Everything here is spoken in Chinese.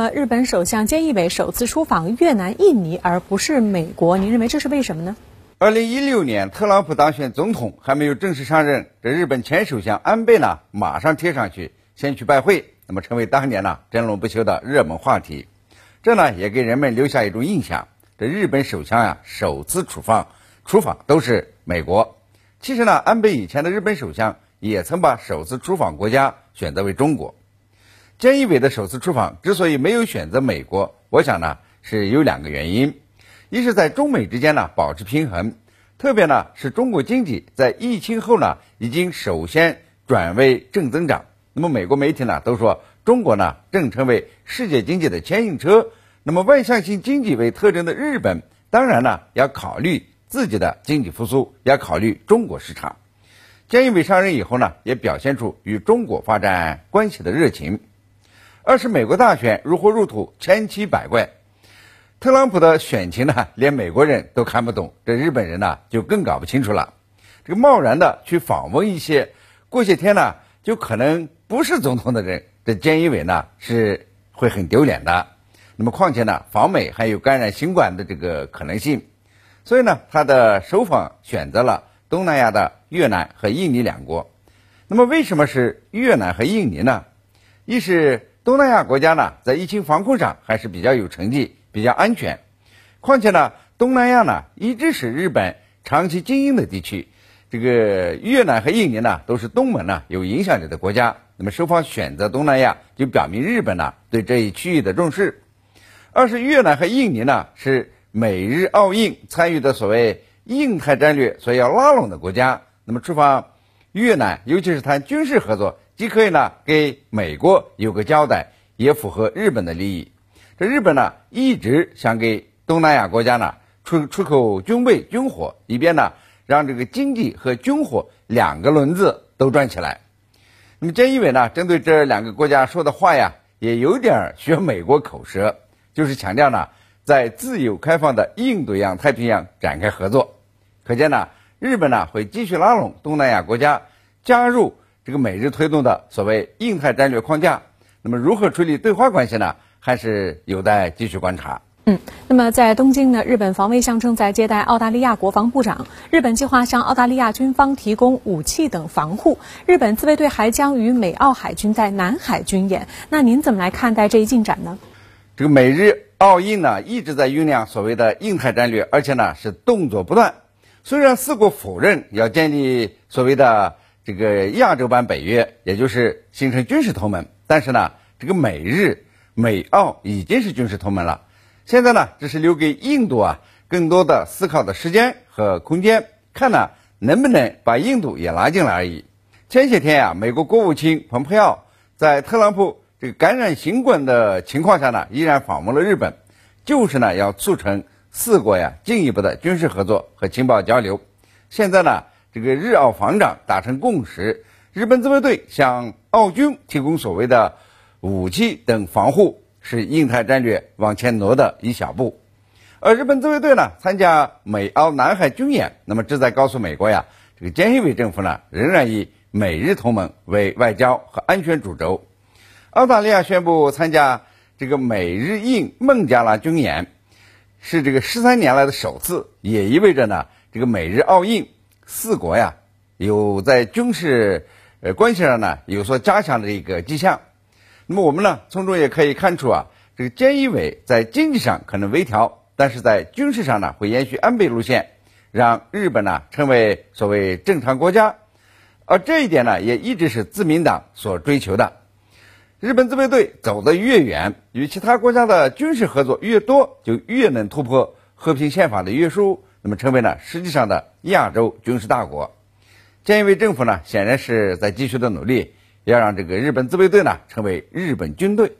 呃，日本首相菅义伟首次出访越南、印尼，而不是美国，您认为这是为什么呢？二零一六年特朗普当选总统还没有正式上任，这日本前首相安倍呢马上贴上去，先去拜会，那么成为当年呢争论不休的热门话题。这呢也给人们留下一种印象：这日本首相呀首次出访，出访都是美国。其实呢，安倍以前的日本首相也曾把首次出访国家选择为中国。菅义伟的首次出访之所以没有选择美国，我想呢是有两个原因。一是在中美之间呢保持平衡，特别呢是中国经济在疫情后呢已经首先转为正增长。那么美国媒体呢都说中国呢正成为世界经济的牵引车。那么外向型经济为特征的日本，当然呢要考虑自己的经济复苏，要考虑中国市场。菅义伟上任以后呢，也表现出与中国发展关系的热情。二是美国大选如火如荼，千奇百怪。特朗普的选情呢，连美国人都看不懂，这日本人呢就更搞不清楚了。这个贸然的去访问一些过些天呢就可能不是总统的人，这菅义伟呢是会很丢脸的。那么况且呢，访美还有感染新冠的这个可能性，所以呢，他的首访选择了东南亚的越南和印尼两国。那么为什么是越南和印尼呢？一是东南亚国家呢在疫情防控上还是比较有成绩。比较安全，况且呢，东南亚呢一直是日本长期经营的地区，这个越南和印尼呢都是东盟呢有影响力的国家，那么双方选择东南亚，就表明日本呢对这一区域的重视。二是越南和印尼呢是美日澳印参与的所谓印太战略所要拉拢的国家，那么出发越南，尤其是谈军事合作，既可以呢给美国有个交代，也符合日本的利益。这日本呢，一直想给东南亚国家呢出出口军备军火，以便呢让这个经济和军火两个轮子都转起来。那么菅义伟呢，针对这两个国家说的话呀，也有点学美国口舌，就是强调呢，在自由开放的印度洋太平洋展开合作。可见呢，日本呢会继续拉拢东南亚国家加入这个美日推动的所谓印太战略框架。那么如何处理对话关系呢？还是有待继续观察。嗯，那么在东京呢，日本防卫相正在接待澳大利亚国防部长。日本计划向澳大利亚军方提供武器等防护。日本自卫队还将与美澳海军在南海军演。那您怎么来看待这一进展呢？这个美日澳印呢一直在酝酿所谓的印太战略，而且呢是动作不断。虽然四国否认要建立所谓的这个亚洲版北约，也就是形成军事同盟，但是呢，这个美日。美澳已经是军事同盟了，现在呢，只是留给印度啊更多的思考的时间和空间，看呢能不能把印度也拉进来而已。前些天呀，美国国务卿蓬佩奥在特朗普这个感染新冠的情况下呢，依然访问了日本，就是呢要促成四国呀进一步的军事合作和情报交流。现在呢，这个日澳防长达成共识，日本自卫队向澳军提供所谓的。武器等防护是印太战略往前挪的一小步，而日本自卫队呢参加美澳南海军演，那么旨在告诉美国呀，这个菅义伟政府呢仍然以美日同盟为外交和安全主轴。澳大利亚宣布参加这个美日印孟加拉军演，是这个十三年来的首次，也意味着呢这个美日澳印四国呀有在军事呃关系上呢有所加强的一个迹象。那么我们呢，从中也可以看出啊，这个菅义伟在经济上可能微调，但是在军事上呢，会延续安倍路线，让日本呢成为所谓正常国家，而这一点呢，也一直是自民党所追求的。日本自卫队走得越远，与其他国家的军事合作越多，就越能突破和平宪法的约束，那么成为了实际上的亚洲军事大国。菅义伟政府呢，显然是在继续的努力。要让这个日本自卫队呢成为日本军队。